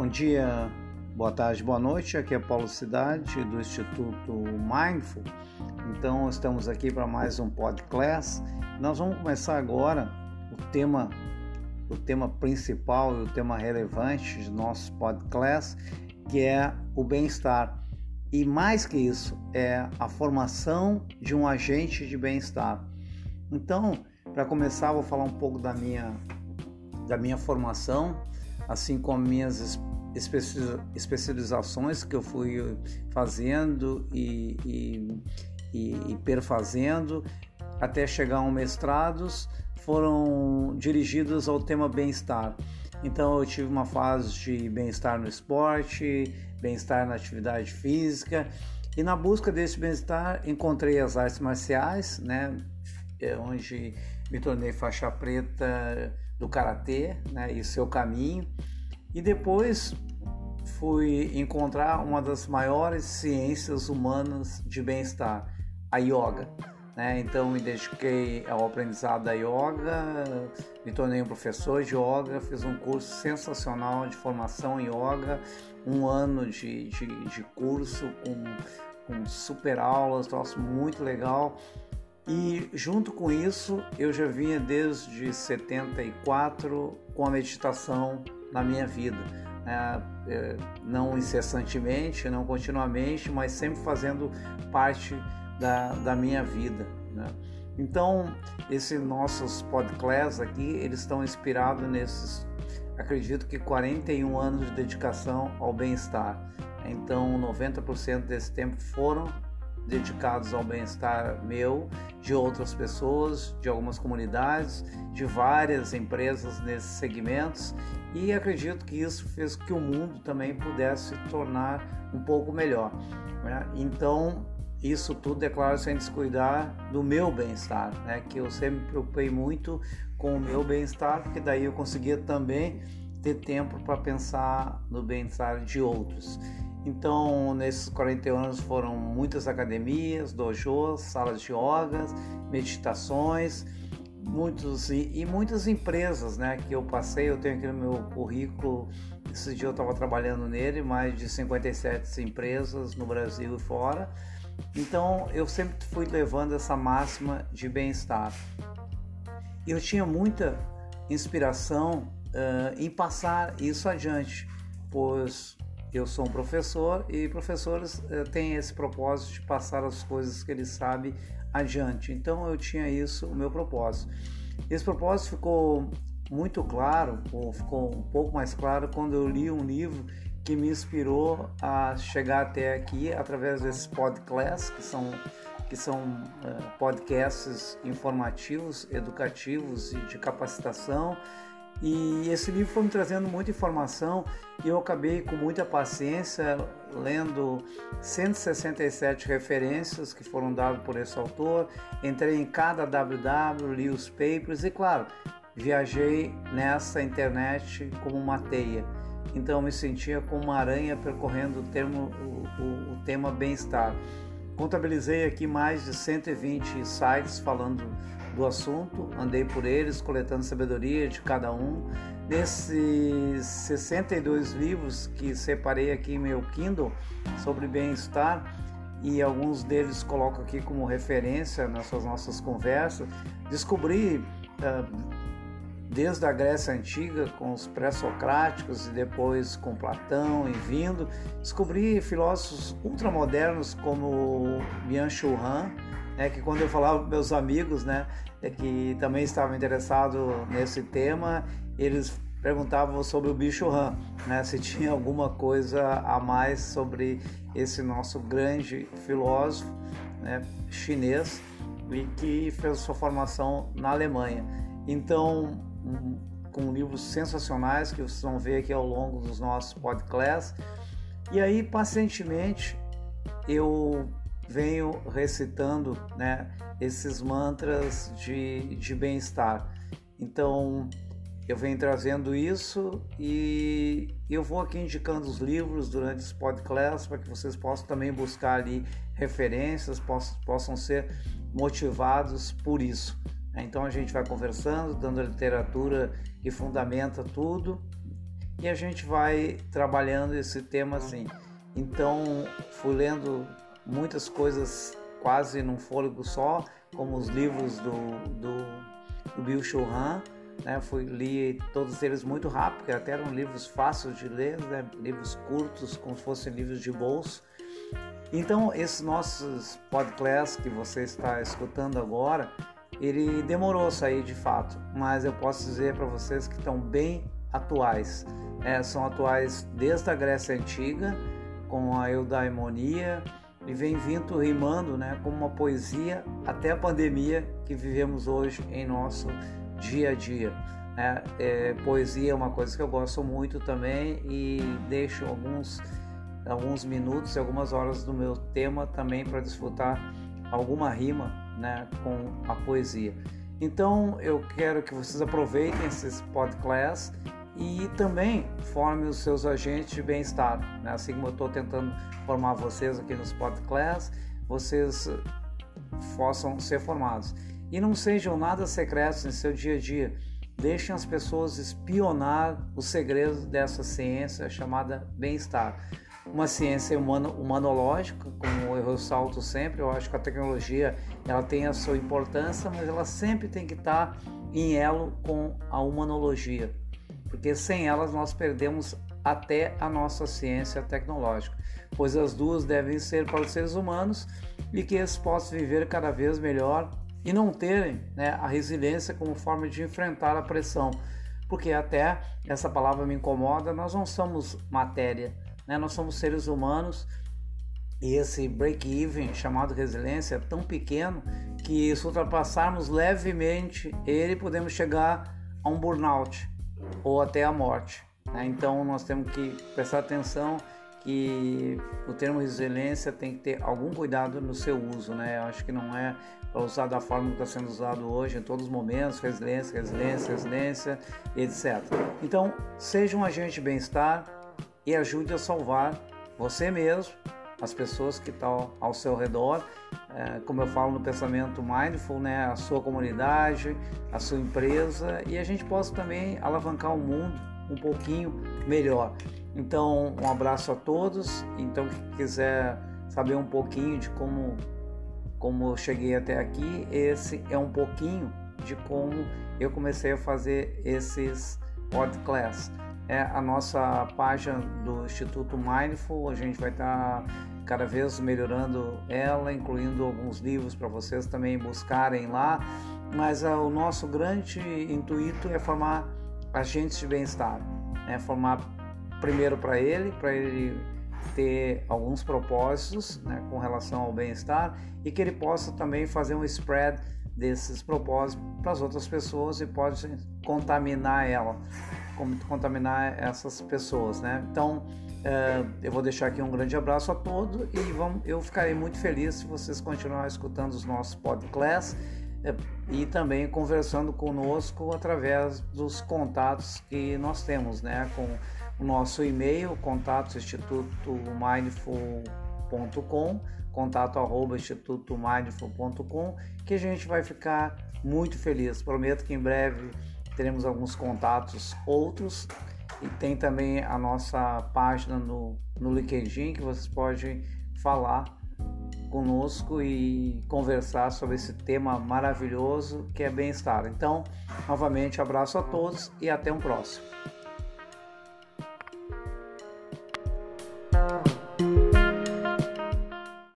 Bom dia, boa tarde, boa noite. Aqui é Paulo Cidade do Instituto Mindful. Então, estamos aqui para mais um podcast. Nós vamos começar agora o tema o tema principal e o tema relevante de nosso podcast, que é o bem-estar. E mais que isso, é a formação de um agente de bem-estar. Então, para começar, vou falar um pouco da minha da minha formação assim como minhas especializações que eu fui fazendo e, e, e, e perfazendo até chegar a um mestrados foram dirigidos ao tema bem-estar. Então eu tive uma fase de bem-estar no esporte, bem-estar na atividade física e na busca desse bem-estar encontrei as artes marciais, né, é onde me tornei faixa preta do karatê, né, e seu caminho. E depois fui encontrar uma das maiores ciências humanas de bem-estar, a yoga. Né? Então me dediquei ao aprendizado da yoga, me tornei um professor de yoga, fiz um curso sensacional de formação em yoga, um ano de, de, de curso com, com super aulas, troço muito legal. E junto com isso, eu já vinha desde 74 com a meditação na minha vida. É, é, não incessantemente, não continuamente, mas sempre fazendo parte da, da minha vida. Né? Então, esses nossos podcasts aqui, eles estão inspirados nesses, acredito que 41 anos de dedicação ao bem-estar. Então, 90% desse tempo foram dedicados ao bem-estar meu, de outras pessoas, de algumas comunidades, de várias empresas nesses segmentos e acredito que isso fez que o mundo também pudesse se tornar um pouco melhor. Né? Então, isso tudo, é claro, sem descuidar do meu bem-estar, né? que eu sempre me preocupei muito com o meu bem-estar, porque daí eu conseguia também ter tempo para pensar no bem-estar de outros. Então, nesses 41 anos foram muitas academias, dojos, salas de yoga, meditações, muitos e, e, muitas empresas, né, que eu passei, eu tenho aqui no meu currículo, esse dia eu estava trabalhando nele, mais de 57 empresas no Brasil e fora. Então, eu sempre fui levando essa máxima de bem-estar. Eu tinha muita inspiração uh, em passar isso adiante, pois eu sou um professor e professores uh, têm esse propósito de passar as coisas que eles sabem adiante. Então eu tinha isso, o meu propósito. Esse propósito ficou muito claro, ou ficou um pouco mais claro quando eu li um livro que me inspirou a chegar até aqui através desses podcasts, que são, que são uh, podcasts informativos, educativos e de capacitação e esse livro foi me trazendo muita informação e eu acabei com muita paciência lendo 167 referências que foram dadas por esse autor. Entrei em cada WW, li os papers e, claro, viajei nessa internet como uma teia. Então me sentia como uma aranha percorrendo o, termo, o, o, o tema bem-estar. Contabilizei aqui mais de 120 sites falando do assunto, andei por eles, coletando sabedoria de cada um. Nesses 62 livros que separei aqui em meu Kindle sobre bem-estar, e alguns deles coloco aqui como referência nessas nossas conversas, descobri uh, desde a Grécia Antiga, com os pré-socráticos e depois com Platão e vindo, descobri filósofos ultramodernos como Byung-Chul Han, é que quando eu falava com meus amigos, né, é que também estavam interessados nesse tema, eles perguntavam sobre o bicho Han, né, se tinha alguma coisa a mais sobre esse nosso grande filósofo né, chinês e que fez sua formação na Alemanha. Então, com livros sensacionais que vocês vão ver aqui ao longo dos nossos podcasts. E aí, pacientemente, eu venho recitando né, esses mantras de, de bem-estar. Então, eu venho trazendo isso e eu vou aqui indicando os livros durante esse podcast para que vocês possam também buscar ali referências, possam, possam ser motivados por isso. Então a gente vai conversando, dando a literatura que fundamenta tudo e a gente vai trabalhando esse tema assim. Então, fui lendo muitas coisas quase num fôlego só, como os livros do, do, do Bill Churran, né? Fui li todos eles muito rápido, porque até eram livros fáceis de ler, né? livros curtos, como se fossem livros de bolso. Então, esses nossos podcasts que você está escutando agora, ele demorou a sair de fato, mas eu posso dizer para vocês que estão bem atuais. É, são atuais desde a Grécia Antiga, com a eudaimonia, e vem vindo rimando né, como uma poesia até a pandemia que vivemos hoje em nosso dia a dia. É, é, poesia é uma coisa que eu gosto muito também e deixo alguns, alguns minutos e algumas horas do meu tema também para desfrutar alguma rima né, com a poesia. Então eu quero que vocês aproveitem esses podcasts e também forme os seus agentes de bem-estar. Né? Assim como eu estou tentando formar vocês aqui nos podcasts, vocês possam ser formados. E não sejam nada secretos em seu dia a dia. Deixem as pessoas espionar os segredos dessa ciência chamada bem-estar uma ciência humano, humanológica, como eu ressalto sempre, eu acho que a tecnologia ela tem a sua importância, mas ela sempre tem que estar em elo com a humanologia, porque sem elas nós perdemos até a nossa ciência tecnológica, pois as duas devem ser para os seres humanos e que eles possam viver cada vez melhor e não terem né, a resiliência como forma de enfrentar a pressão, porque até essa palavra me incomoda, nós não somos matéria, né? Nós somos seres humanos. E esse break-even chamado resiliência é tão pequeno que se ultrapassarmos levemente ele, podemos chegar a um burnout ou até a morte. Né? Então nós temos que prestar atenção que o termo resiliência tem que ter algum cuidado no seu uso, né? Eu acho que não é para usar da forma que está sendo usado hoje em todos os momentos, resiliência, resiliência, resiliência, etc. Então, seja um agente de bem-estar, e ajude a salvar você mesmo, as pessoas que estão ao seu redor, é, como eu falo no pensamento mindful, né, a sua comunidade, a sua empresa e a gente possa também alavancar o mundo um pouquinho melhor. Então, um abraço a todos. Então, quem quiser saber um pouquinho de como como eu cheguei até aqui, esse é um pouquinho de como eu comecei a fazer esses podcasts é a nossa página do Instituto Mindful. A gente vai estar tá cada vez melhorando ela, incluindo alguns livros para vocês também buscarem lá. Mas ah, o nosso grande intuito é formar agentes de bem-estar, é formar primeiro para ele, para ele ter alguns propósitos né, com relação ao bem-estar e que ele possa também fazer um spread desses propósitos para as outras pessoas e pode contaminar ela contaminar essas pessoas, né? Então, eu vou deixar aqui um grande abraço a todos e vamos, eu ficarei muito feliz se vocês continuarem escutando os nossos podcasts é, e também conversando conosco através dos contatos que nós temos, né? Com o nosso e-mail, contato institutomindful.com, contato arroba institutomindful.com, que a gente vai ficar muito feliz. Prometo que em breve teremos alguns contatos outros e tem também a nossa página no, no LinkedIn que vocês podem falar conosco e conversar sobre esse tema maravilhoso que é bem-estar. Então, novamente, abraço a todos e até um próximo.